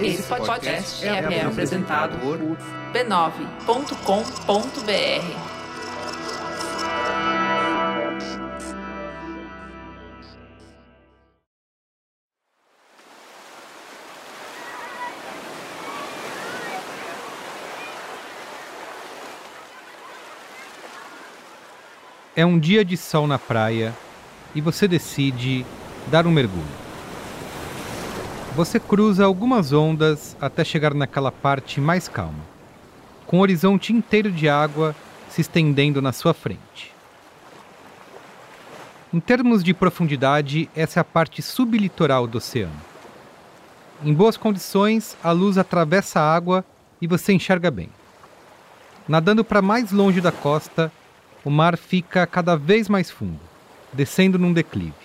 Esse podcast é, é apresentado por b9.com.br. É um dia de sol na praia e você decide dar um mergulho. Você cruza algumas ondas até chegar naquela parte mais calma, com o horizonte inteiro de água se estendendo na sua frente. Em termos de profundidade, essa é a parte sublitoral do oceano. Em boas condições, a luz atravessa a água e você enxerga bem. Nadando para mais longe da costa, o mar fica cada vez mais fundo, descendo num declive.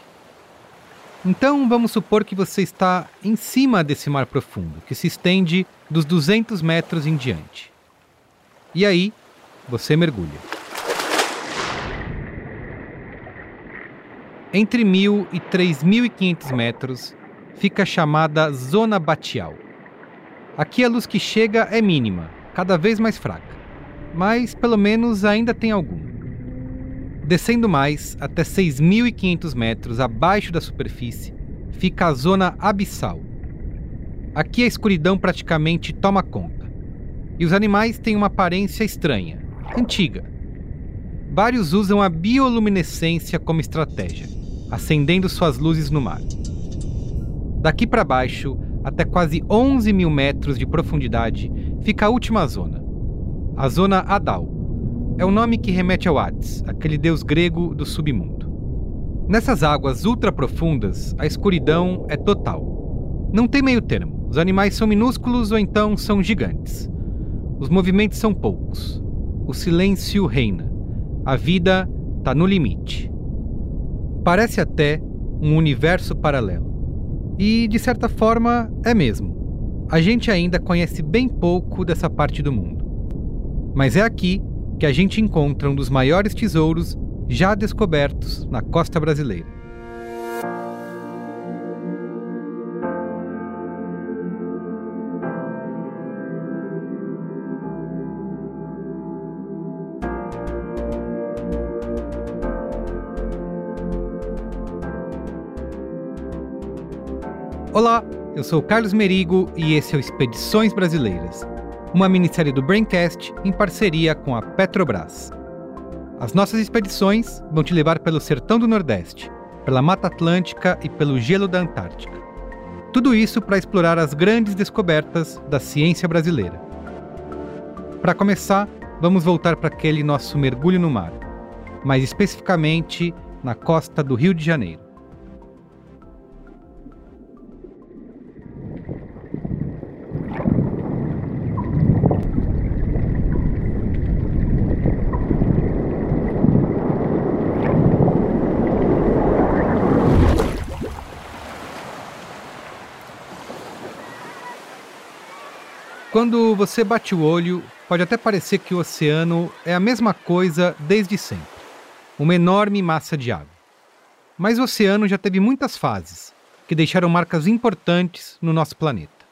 Então vamos supor que você está em cima desse mar profundo, que se estende dos 200 metros em diante. E aí, você mergulha. Entre 1.000 e 3.500 metros fica a chamada Zona Batial. Aqui a luz que chega é mínima, cada vez mais fraca, mas pelo menos ainda tem algum. Descendo mais, até 6.500 metros abaixo da superfície, fica a zona abissal. Aqui a escuridão praticamente toma conta. E os animais têm uma aparência estranha, antiga. Vários usam a bioluminescência como estratégia, acendendo suas luzes no mar. Daqui para baixo, até quase 11 mil metros de profundidade, fica a última zona, a zona Adal é o nome que remete ao Hades, aquele deus grego do submundo. Nessas águas ultraprofundas, a escuridão é total. Não tem meio termo. Os animais são minúsculos ou então são gigantes. Os movimentos são poucos. O silêncio reina. A vida está no limite. Parece até um universo paralelo. E, de certa forma, é mesmo. A gente ainda conhece bem pouco dessa parte do mundo. Mas é aqui que a gente encontra um dos maiores tesouros já descobertos na costa brasileira. Olá, eu sou Carlos Merigo e esse é o Expedições Brasileiras uma minissérie do Braincast em parceria com a Petrobras. As nossas expedições vão te levar pelo sertão do Nordeste, pela Mata Atlântica e pelo gelo da Antártica. Tudo isso para explorar as grandes descobertas da ciência brasileira. Para começar, vamos voltar para aquele nosso mergulho no mar, mais especificamente na costa do Rio de Janeiro. Quando você bate o olho, pode até parecer que o oceano é a mesma coisa desde sempre uma enorme massa de água. Mas o oceano já teve muitas fases, que deixaram marcas importantes no nosso planeta.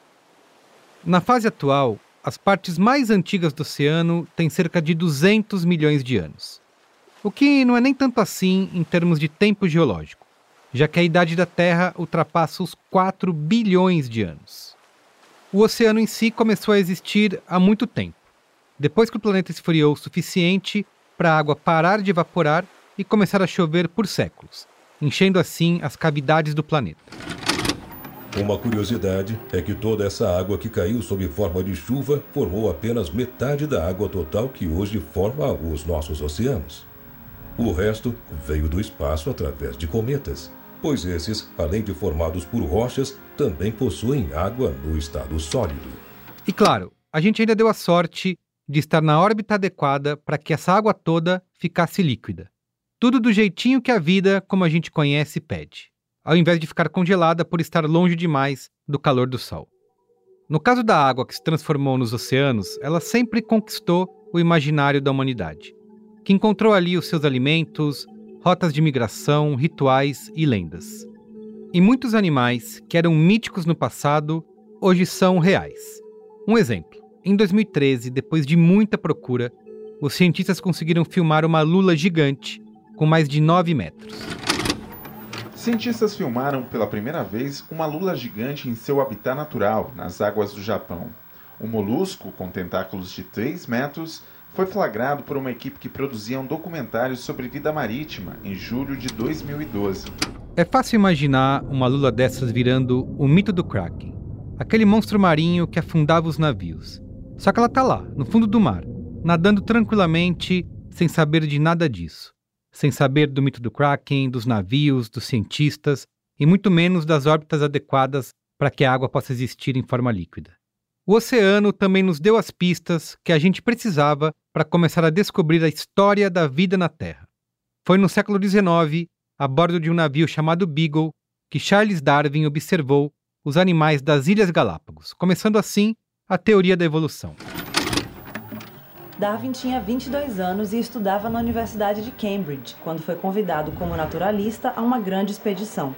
Na fase atual, as partes mais antigas do oceano têm cerca de 200 milhões de anos. O que não é nem tanto assim em termos de tempo geológico, já que a idade da Terra ultrapassa os 4 bilhões de anos o oceano em si começou a existir há muito tempo, depois que o planeta esfriou o suficiente para a água parar de evaporar e começar a chover por séculos, enchendo assim as cavidades do planeta. Uma curiosidade é que toda essa água que caiu sob forma de chuva formou apenas metade da água total que hoje forma os nossos oceanos. O resto veio do espaço através de cometas pois esses, além de formados por rochas, também possuem água no estado sólido. E claro, a gente ainda deu a sorte de estar na órbita adequada para que essa água toda ficasse líquida. Tudo do jeitinho que a vida, como a gente conhece, pede, ao invés de ficar congelada por estar longe demais do calor do Sol. No caso da água que se transformou nos oceanos, ela sempre conquistou o imaginário da humanidade, que encontrou ali os seus alimentos, rotas de migração, rituais e lendas. E muitos animais que eram míticos no passado hoje são reais. Um exemplo: em 2013, depois de muita procura, os cientistas conseguiram filmar uma lula gigante com mais de 9 metros. Cientistas filmaram pela primeira vez uma lula gigante em seu habitat natural, nas águas do Japão. O molusco, com tentáculos de 3 metros, foi flagrado por uma equipe que produzia um documentário sobre vida marítima em julho de 2012. É fácil imaginar uma lula dessas virando o mito do Kraken, aquele monstro marinho que afundava os navios. Só que ela tá lá, no fundo do mar, nadando tranquilamente, sem saber de nada disso. Sem saber do mito do Kraken, dos navios, dos cientistas e muito menos das órbitas adequadas para que a água possa existir em forma líquida. O oceano também nos deu as pistas que a gente precisava para começar a descobrir a história da vida na Terra. Foi no século XIX, a bordo de um navio chamado Beagle, que Charles Darwin observou os animais das Ilhas Galápagos, começando assim a teoria da evolução. Darwin tinha 22 anos e estudava na Universidade de Cambridge, quando foi convidado como naturalista a uma grande expedição.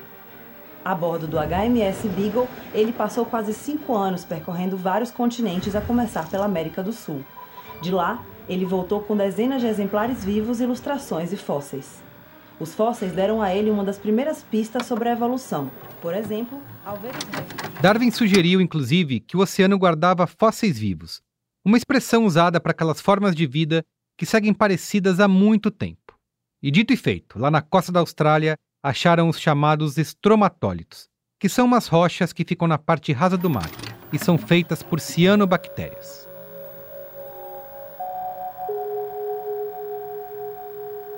A bordo do HMS Beagle, ele passou quase cinco anos percorrendo vários continentes, a começar pela América do Sul. De lá, ele voltou com dezenas de exemplares vivos, ilustrações e fósseis. Os fósseis deram a ele uma das primeiras pistas sobre a evolução. Por exemplo, ao ver os Darwin sugeriu, inclusive, que o oceano guardava fósseis vivos, uma expressão usada para aquelas formas de vida que seguem parecidas há muito tempo. E dito e feito, lá na costa da Austrália, acharam os chamados estromatólitos, que são umas rochas que ficam na parte rasa do mar e são feitas por cianobactérias.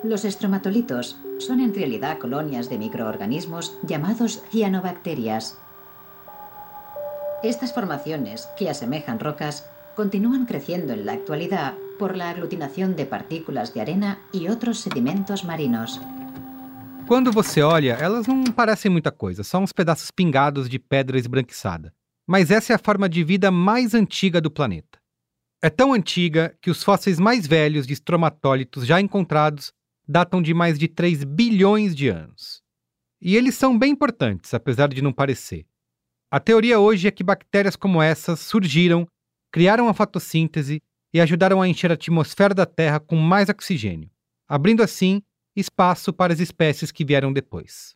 Los estromatolitos son en realidad colonias de microorganismos llamados cianobacterias. Estas formaciones, que asemejan rocas, continúan creciendo en la actualidad por la aglutinación de partículas de arena y otros sedimentos marinos. Quando você olha, elas não parecem muita coisa, são uns pedaços pingados de pedra esbranquiçada. Mas essa é a forma de vida mais antiga do planeta. É tão antiga que os fósseis mais velhos de estromatólitos já encontrados datam de mais de 3 bilhões de anos. E eles são bem importantes, apesar de não parecer. A teoria hoje é que bactérias como essas surgiram, criaram a fotossíntese e ajudaram a encher a atmosfera da Terra com mais oxigênio, abrindo assim espaço para as espécies que vieram depois.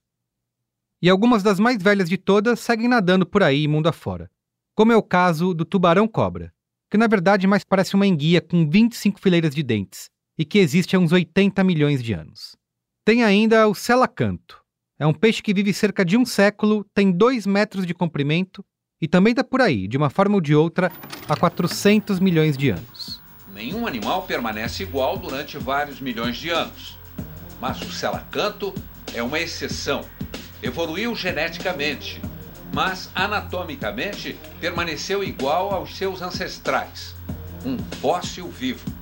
E algumas das mais velhas de todas seguem nadando por aí mundo afora, como é o caso do tubarão-cobra, que na verdade mais parece uma enguia com 25 fileiras de dentes e que existe há uns 80 milhões de anos. Tem ainda o selacanto. É um peixe que vive cerca de um século, tem 2 metros de comprimento e também está por aí, de uma forma ou de outra, há 400 milhões de anos. Nenhum animal permanece igual durante vários milhões de anos mas o selacanto é uma exceção. Evoluiu geneticamente, mas anatomicamente permaneceu igual aos seus ancestrais. Um fóssil vivo.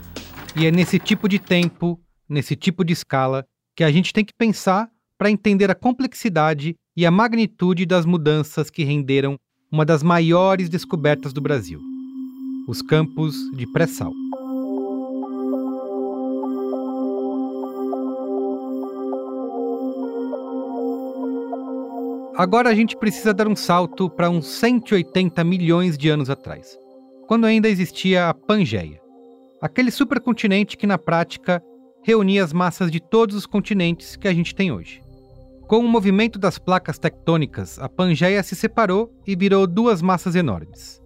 E é nesse tipo de tempo, nesse tipo de escala, que a gente tem que pensar para entender a complexidade e a magnitude das mudanças que renderam uma das maiores descobertas do Brasil: os campos de pré-sal. Agora a gente precisa dar um salto para uns 180 milhões de anos atrás, quando ainda existia a Pangeia, aquele supercontinente que na prática reunia as massas de todos os continentes que a gente tem hoje. Com o movimento das placas tectônicas, a Pangeia se separou e virou duas massas enormes: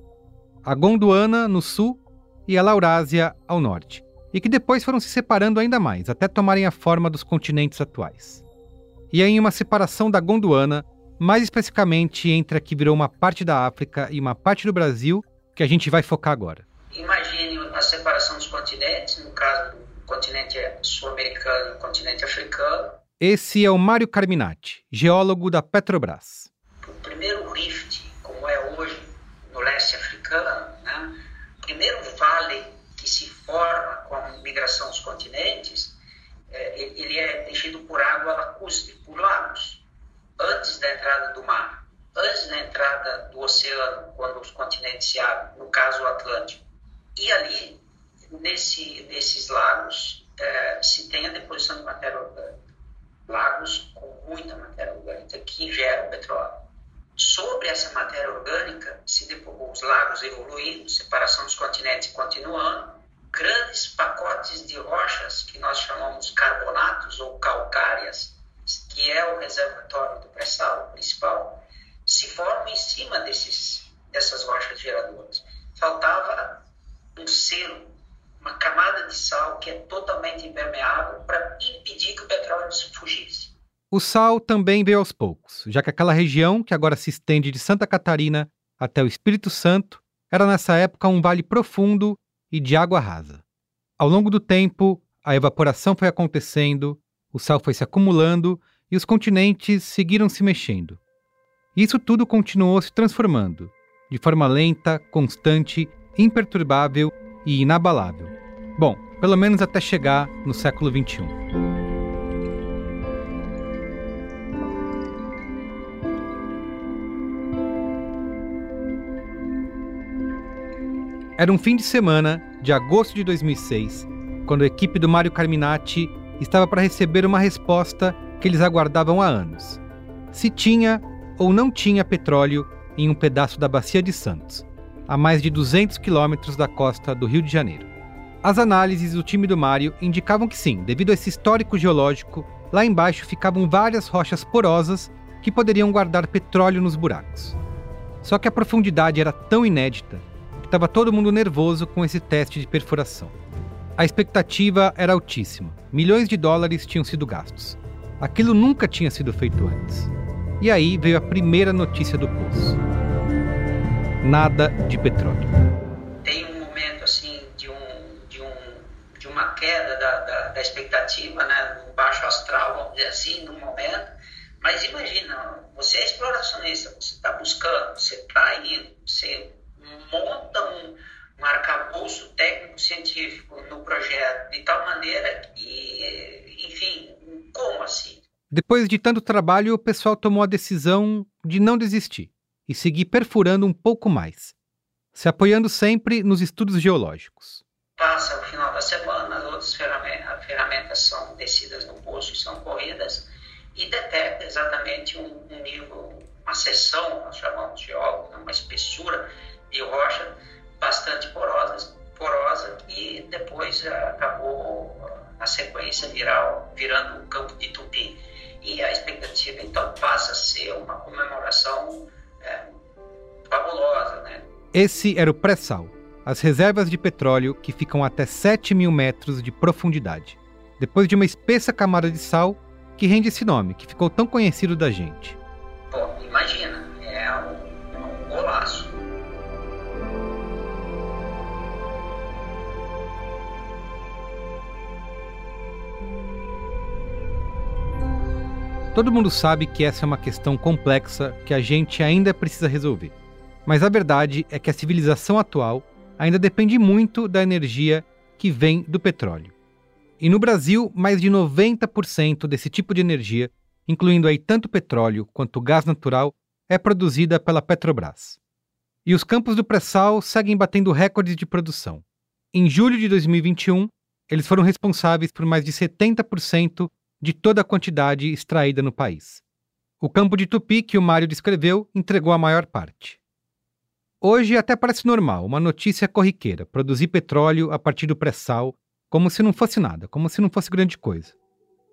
a Gondwana no sul e a Laurásia ao norte, e que depois foram se separando ainda mais, até tomarem a forma dos continentes atuais. E é em uma separação da Gondwana mais especificamente entre a que virou uma parte da África e uma parte do Brasil, que a gente vai focar agora. Imagine a separação dos continentes, no caso do continente sul-americano e o continente africano. Esse é o Mário Carminati, geólogo da Petrobras. O primeiro rift, como é hoje no leste africano, né? o primeiro vale que se forma com a migração dos continentes, é, ele é deixado por água lacustre, por lagos antes da entrada do mar, antes da entrada do oceano, quando os continentes se abrem, no caso o Atlântico. E ali, nesse, nesses lagos, é, se tem a deposição de matéria orgânica. Lagos com muita matéria orgânica que gera o petróleo. Sobre essa matéria orgânica se os lagos evoluindo, separação dos continentes continuando, grandes pacotes de rochas que nós chamamos carbonatos ou calcárias, que é o reservatório do pré-sal principal, se formam em cima desses, dessas rochas geradoras. Faltava um selo, uma camada de sal que é totalmente impermeável para impedir que o petróleo fugisse. O sal também veio aos poucos, já que aquela região, que agora se estende de Santa Catarina até o Espírito Santo, era nessa época um vale profundo e de água rasa. Ao longo do tempo, a evaporação foi acontecendo, o sal foi se acumulando e os continentes seguiram se mexendo. Isso tudo continuou se transformando, de forma lenta, constante, imperturbável e inabalável. Bom, pelo menos até chegar no século XXI. Era um fim de semana de agosto de 2006, quando a equipe do Mário Carminati estava para receber uma resposta que eles aguardavam há anos: se tinha ou não tinha petróleo em um pedaço da Bacia de Santos, a mais de 200 quilômetros da costa do Rio de Janeiro. As análises do time do Mário indicavam que sim, devido a esse histórico geológico, lá embaixo ficavam várias rochas porosas que poderiam guardar petróleo nos buracos. Só que a profundidade era tão inédita Estava todo mundo nervoso com esse teste de perfuração. A expectativa era altíssima. Milhões de dólares tinham sido gastos. Aquilo nunca tinha sido feito antes. E aí veio a primeira notícia do poço: nada de petróleo. Tem um momento assim de, um, de, um, de uma queda da, da, da expectativa, né? Um baixo astral, vamos dizer assim, no momento. Mas imagina, você é exploracionista, você está buscando, você está indo, você monta um, um arcabouço técnico-científico no projeto de tal maneira que, enfim, como assim? Depois de tanto trabalho, o pessoal tomou a decisão de não desistir e seguir perfurando um pouco mais, se apoiando sempre nos estudos geológicos. Passa o final da semana, as outras ferramentas, são descidas no poço, são corridas e detecta exatamente um, um nível, uma seção, nós chamamos de óleo, uma espessura de rocha bastante porosa, porosa e depois acabou na sequência virar, virando um campo de tupi. E a expectativa então passa a ser uma comemoração fabulosa. Né? Esse era o pré-sal, as reservas de petróleo que ficam até 7 mil metros de profundidade, depois de uma espessa camada de sal que rende esse nome, que ficou tão conhecido da gente. Bom, imagina, é um, um golaço. Todo mundo sabe que essa é uma questão complexa que a gente ainda precisa resolver. Mas a verdade é que a civilização atual ainda depende muito da energia que vem do petróleo. E no Brasil, mais de 90% desse tipo de energia, incluindo aí tanto petróleo quanto gás natural, é produzida pela Petrobras. E os campos do pré-sal seguem batendo recordes de produção. Em julho de 2021, eles foram responsáveis por mais de 70% de toda a quantidade extraída no país. O campo de Tupi que o Mário descreveu entregou a maior parte. Hoje até parece normal, uma notícia corriqueira, produzir petróleo a partir do pré-sal, como se não fosse nada, como se não fosse grande coisa.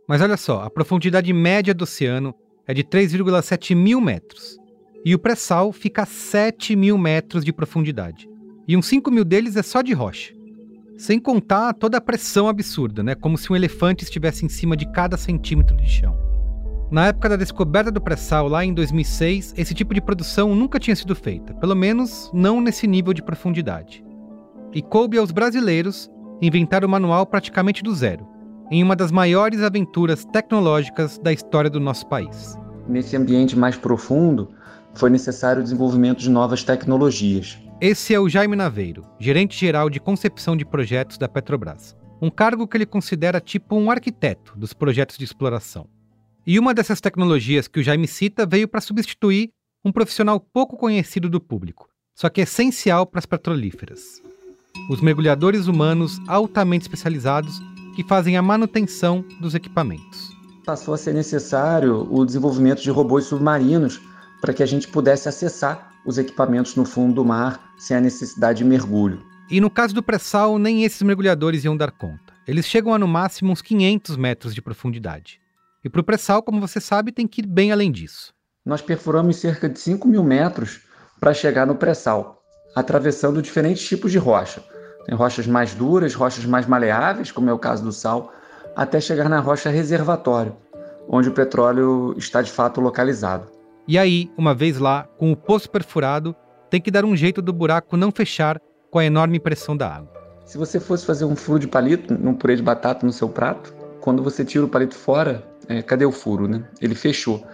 Mas olha só, a profundidade média do oceano é de 3,7 mil metros, e o pré-sal fica a 7 mil metros de profundidade, e uns 5 mil deles é só de rocha. Sem contar toda a pressão absurda, né? Como se um elefante estivesse em cima de cada centímetro de chão. Na época da descoberta do pré-sal, lá em 2006, esse tipo de produção nunca tinha sido feita, pelo menos não nesse nível de profundidade. E coube aos brasileiros inventar o manual praticamente do zero, em uma das maiores aventuras tecnológicas da história do nosso país. Nesse ambiente mais profundo, foi necessário o desenvolvimento de novas tecnologias. Esse é o Jaime Naveiro, gerente-geral de concepção de projetos da Petrobras. Um cargo que ele considera tipo um arquiteto dos projetos de exploração. E uma dessas tecnologias que o Jaime cita veio para substituir um profissional pouco conhecido do público, só que essencial para as petrolíferas. Os mergulhadores humanos altamente especializados que fazem a manutenção dos equipamentos. Passou a ser necessário o desenvolvimento de robôs submarinos para que a gente pudesse acessar os equipamentos no fundo do mar sem a necessidade de mergulho. E no caso do pré-sal, nem esses mergulhadores iam dar conta. Eles chegam a no máximo uns 500 metros de profundidade. E para o pré-sal, como você sabe, tem que ir bem além disso. Nós perfuramos cerca de 5 mil metros para chegar no pré-sal, atravessando diferentes tipos de rocha. Tem rochas mais duras, rochas mais maleáveis, como é o caso do sal, até chegar na rocha reservatório, onde o petróleo está de fato localizado. E aí, uma vez lá, com o poço perfurado, tem que dar um jeito do buraco não fechar com a enorme pressão da água. Se você fosse fazer um furo de palito, num purê de batata no seu prato, quando você tira o palito fora, é, cadê o furo, né? Ele fechou.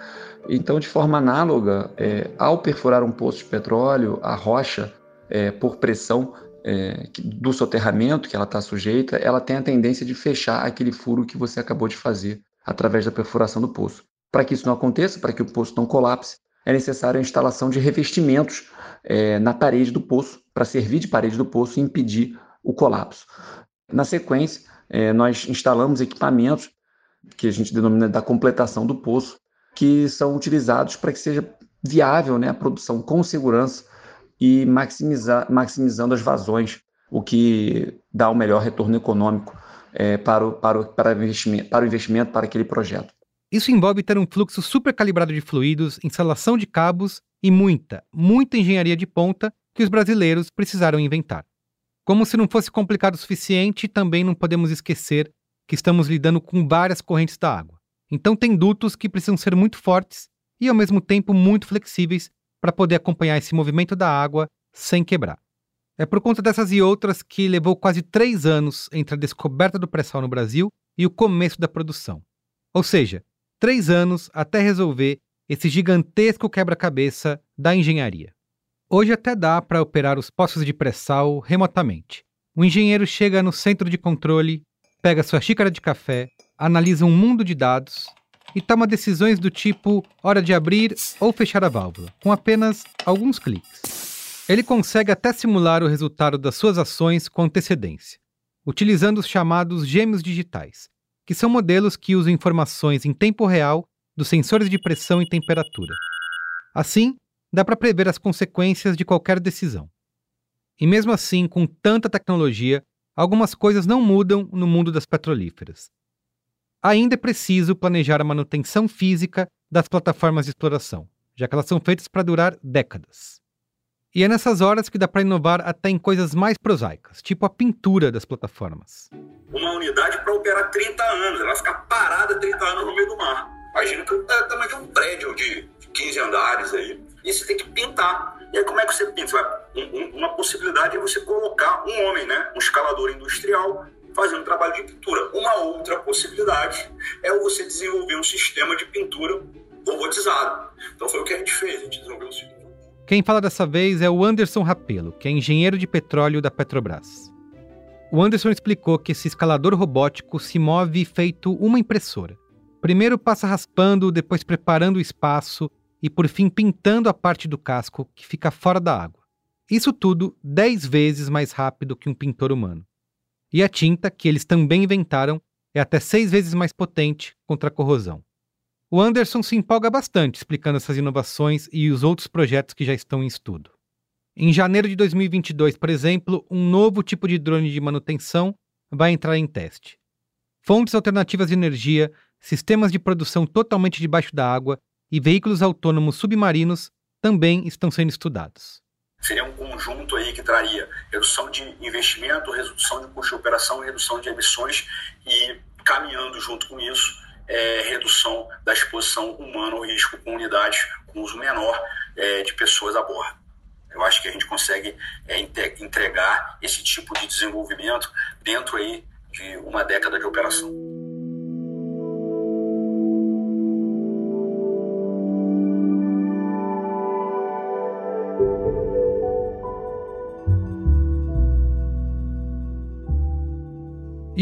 Então, de forma análoga, é, ao perfurar um poço de petróleo, a rocha, é, por pressão é, do soterramento que ela está sujeita, ela tem a tendência de fechar aquele furo que você acabou de fazer através da perfuração do poço. Para que isso não aconteça, para que o poço não colapse, é necessária a instalação de revestimentos é, na parede do poço, para servir de parede do poço e impedir o colapso. Na sequência, é, nós instalamos equipamentos que a gente denomina da completação do poço, que são utilizados para que seja viável né, a produção com segurança e maximizar, maximizando as vazões, o que dá o melhor retorno econômico é, para, o, para, o, para, o investimento, para o investimento para aquele projeto. Isso envolve ter um fluxo super calibrado de fluidos, instalação de cabos e muita, muita engenharia de ponta que os brasileiros precisaram inventar. Como se não fosse complicado o suficiente, também não podemos esquecer que estamos lidando com várias correntes da água. Então, tem dutos que precisam ser muito fortes e, ao mesmo tempo, muito flexíveis para poder acompanhar esse movimento da água sem quebrar. É por conta dessas e outras que levou quase três anos entre a descoberta do pré-sal no Brasil e o começo da produção. Ou seja, três anos até resolver esse gigantesco quebra-cabeça da engenharia. Hoje até dá para operar os poços de pré-sal remotamente. O engenheiro chega no centro de controle, pega sua xícara de café, analisa um mundo de dados e toma decisões do tipo hora de abrir ou fechar a válvula, com apenas alguns cliques. Ele consegue até simular o resultado das suas ações com antecedência, utilizando os chamados gêmeos digitais, que são modelos que usam informações em tempo real dos sensores de pressão e temperatura. Assim, dá para prever as consequências de qualquer decisão. E mesmo assim, com tanta tecnologia, algumas coisas não mudam no mundo das petrolíferas. Ainda é preciso planejar a manutenção física das plataformas de exploração, já que elas são feitas para durar décadas. E é nessas horas que dá para inovar até em coisas mais prosaicas, tipo a pintura das plataformas. Uma unidade para operar 30 anos, ela vai ficar parada 30 anos no meio do mar. Imagina que é o tamanho de um prédio de 15 andares aí. E você tem que pintar. E aí como é que você pinta? Uma possibilidade é você colocar um homem, né? Um escalador industrial fazendo trabalho de pintura. Uma outra possibilidade é você desenvolver um sistema de pintura robotizado. Então foi o que a gente fez, a gente desenvolveu um sistema. Quem fala dessa vez é o Anderson Rapelo, que é engenheiro de petróleo da Petrobras. O Anderson explicou que esse escalador robótico se move feito uma impressora. Primeiro passa raspando, depois preparando o espaço e por fim pintando a parte do casco que fica fora da água. Isso tudo 10 vezes mais rápido que um pintor humano. E a tinta, que eles também inventaram, é até seis vezes mais potente contra a corrosão. O Anderson se empolga bastante explicando essas inovações e os outros projetos que já estão em estudo. Em janeiro de 2022, por exemplo, um novo tipo de drone de manutenção vai entrar em teste. Fontes alternativas de energia, sistemas de produção totalmente debaixo da água e veículos autônomos submarinos também estão sendo estudados. Seria um conjunto aí que traria redução de investimento, redução de custo de operação, redução de emissões e caminhando junto com isso, é, redução da exposição humana ao risco com unidades com uso menor é, de pessoas a bordo. Eu acho que a gente consegue é, entregar esse tipo de desenvolvimento dentro aí de uma década de operação.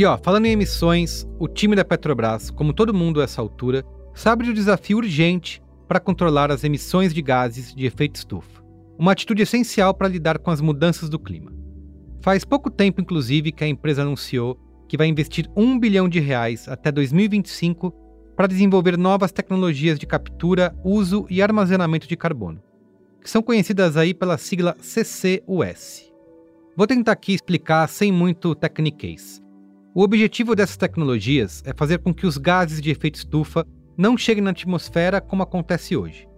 E ó, falando em emissões, o time da Petrobras, como todo mundo a essa altura, sabe do desafio urgente para controlar as emissões de gases de efeito estufa. Uma atitude essencial para lidar com as mudanças do clima. Faz pouco tempo, inclusive, que a empresa anunciou que vai investir um bilhão de reais até 2025 para desenvolver novas tecnologias de captura, uso e armazenamento de carbono. que são conhecidas aí pela sigla CCUS. Vou tentar aqui explicar sem muito techniquez. O objetivo dessas tecnologias é fazer com que os gases de efeito estufa não cheguem na atmosfera como acontece hoje,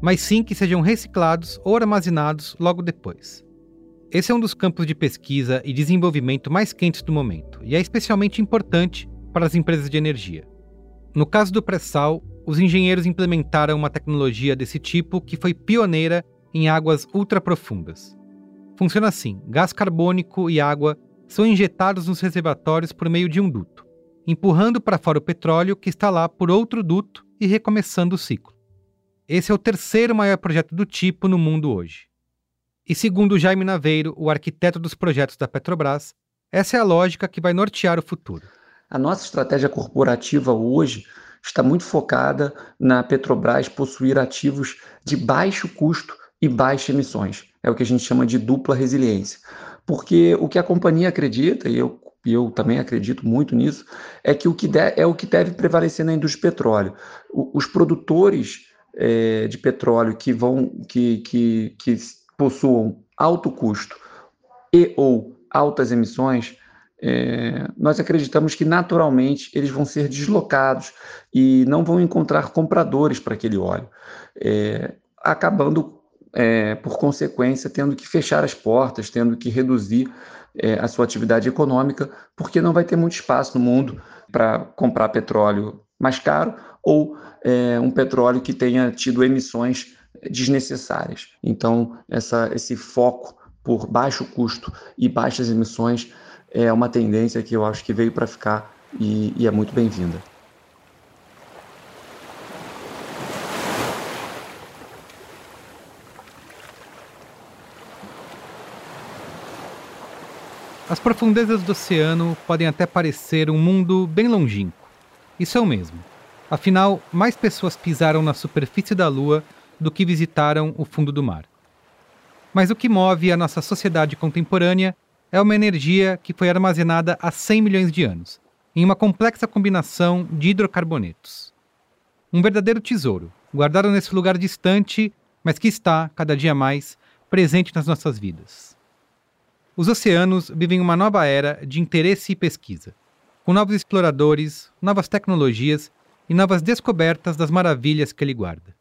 mas sim que sejam reciclados ou armazenados logo depois. Esse é um dos campos de pesquisa e desenvolvimento mais quentes do momento, e é especialmente importante para as empresas de energia. No caso do pré-sal, os engenheiros implementaram uma tecnologia desse tipo que foi pioneira em águas ultraprofundas. Funciona assim: gás carbônico e água são injetados nos reservatórios por meio de um duto, empurrando para fora o petróleo que está lá por outro duto e recomeçando o ciclo. Esse é o terceiro maior projeto do tipo no mundo hoje. E segundo Jaime Naveiro, o arquiteto dos projetos da Petrobras, essa é a lógica que vai nortear o futuro. A nossa estratégia corporativa hoje está muito focada na Petrobras possuir ativos de baixo custo e baixas emissões. É o que a gente chama de dupla resiliência. Porque o que a companhia acredita, e eu, eu também acredito muito nisso, é que o que de, é o que deve prevalecer na indústria de petróleo. O, os produtores é, de petróleo que vão que, que, que possuam alto custo e ou altas emissões, é, nós acreditamos que naturalmente eles vão ser deslocados e não vão encontrar compradores para aquele óleo, é, acabando, é, por consequência, tendo que fechar as portas, tendo que reduzir é, a sua atividade econômica, porque não vai ter muito espaço no mundo para comprar petróleo mais caro ou é, um petróleo que tenha tido emissões desnecessárias. Então, essa, esse foco por baixo custo e baixas emissões é uma tendência que eu acho que veio para ficar e, e é muito bem-vinda. As profundezas do oceano podem até parecer um mundo bem longínquo. Isso é o mesmo. Afinal, mais pessoas pisaram na superfície da Lua do que visitaram o fundo do mar. Mas o que move a nossa sociedade contemporânea é uma energia que foi armazenada há 100 milhões de anos, em uma complexa combinação de hidrocarbonetos. Um verdadeiro tesouro, guardado nesse lugar distante, mas que está, cada dia mais, presente nas nossas vidas. Os oceanos vivem uma nova era de interesse e pesquisa, com novos exploradores, novas tecnologias e novas descobertas das maravilhas que ele guarda.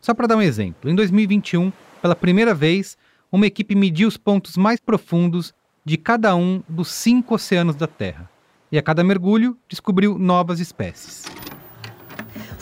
Só para dar um exemplo, em 2021, pela primeira vez, uma equipe mediu os pontos mais profundos de cada um dos cinco oceanos da Terra, e a cada mergulho descobriu novas espécies.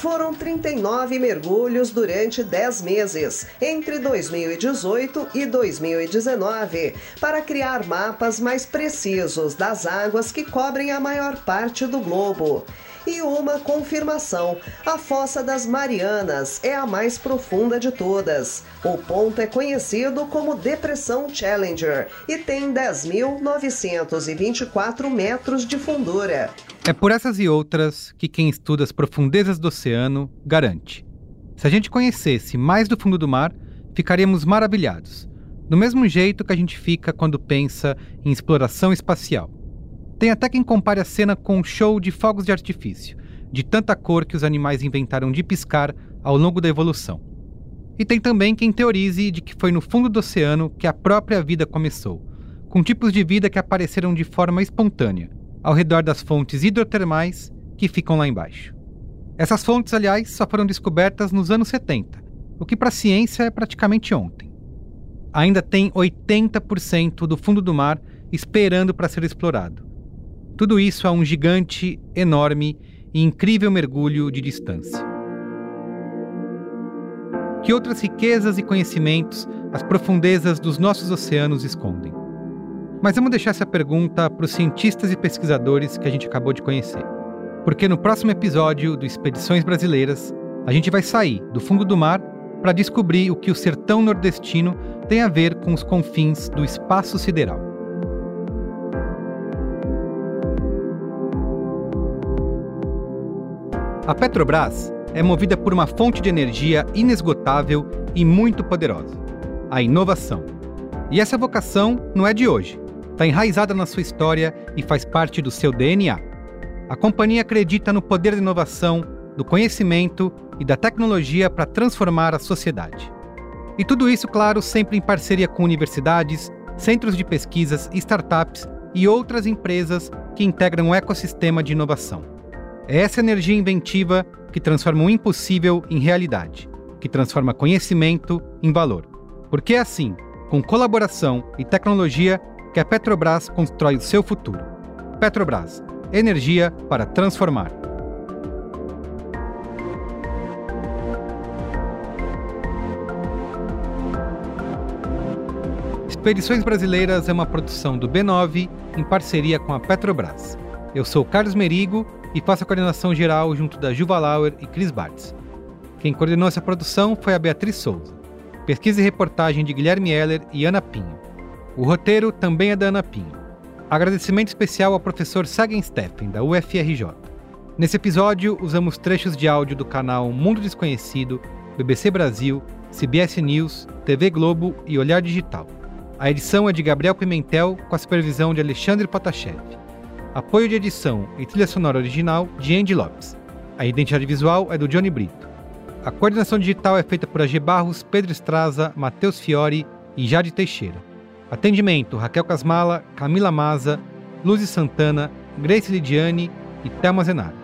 Foram 39 mergulhos durante 10 meses, entre 2018 e 2019, para criar mapas mais precisos das águas que cobrem a maior parte do globo e uma confirmação. A Fossa das Marianas é a mais profunda de todas. O ponto é conhecido como Depressão Challenger e tem 10.924 metros de fundura. É por essas e outras que quem estuda as profundezas do oceano garante. Se a gente conhecesse mais do fundo do mar, ficaríamos maravilhados. Do mesmo jeito que a gente fica quando pensa em exploração espacial. Tem até quem compare a cena com um show de fogos de artifício, de tanta cor que os animais inventaram de piscar ao longo da evolução. E tem também quem teorize de que foi no fundo do oceano que a própria vida começou, com tipos de vida que apareceram de forma espontânea, ao redor das fontes hidrotermais que ficam lá embaixo. Essas fontes, aliás, só foram descobertas nos anos 70, o que para a ciência é praticamente ontem. Ainda tem 80% do fundo do mar esperando para ser explorado, tudo isso a um gigante, enorme e incrível mergulho de distância. Que outras riquezas e conhecimentos as profundezas dos nossos oceanos escondem? Mas vamos deixar essa pergunta para os cientistas e pesquisadores que a gente acabou de conhecer. Porque no próximo episódio do Expedições Brasileiras, a gente vai sair do fundo do mar para descobrir o que o sertão nordestino tem a ver com os confins do espaço sideral. A Petrobras é movida por uma fonte de energia inesgotável e muito poderosa: a inovação. E essa vocação não é de hoje, está enraizada na sua história e faz parte do seu DNA. A companhia acredita no poder da inovação, do conhecimento e da tecnologia para transformar a sociedade. E tudo isso, claro, sempre em parceria com universidades, centros de pesquisas, startups e outras empresas que integram o ecossistema de inovação. É essa energia inventiva que transforma o impossível em realidade, que transforma conhecimento em valor. Porque é assim, com colaboração e tecnologia, que a Petrobras constrói o seu futuro. Petrobras, energia para transformar. Expedições Brasileiras é uma produção do B9 em parceria com a Petrobras. Eu sou Carlos Merigo e faço a coordenação geral junto da Juva Lauer e Cris Bartz. Quem coordenou essa produção foi a Beatriz Souza. Pesquisa e reportagem de Guilherme Heller e Ana Pinho. O roteiro também é da Ana Pinho. Agradecimento especial ao professor Sagen Steffen, da UFRJ. Nesse episódio, usamos trechos de áudio do canal Mundo Desconhecido, BBC Brasil, CBS News, TV Globo e Olhar Digital. A edição é de Gabriel Pimentel, com a supervisão de Alexandre Potashev. Apoio de edição e trilha sonora original de Andy Lopes. A identidade visual é do Johnny Brito. A coordenação digital é feita por AG Barros, Pedro Estraza, Matheus Fiore e Jade Teixeira. Atendimento: Raquel Casmala, Camila Maza, Luzi Santana, Grace Lidiane e Thelma Zenaro.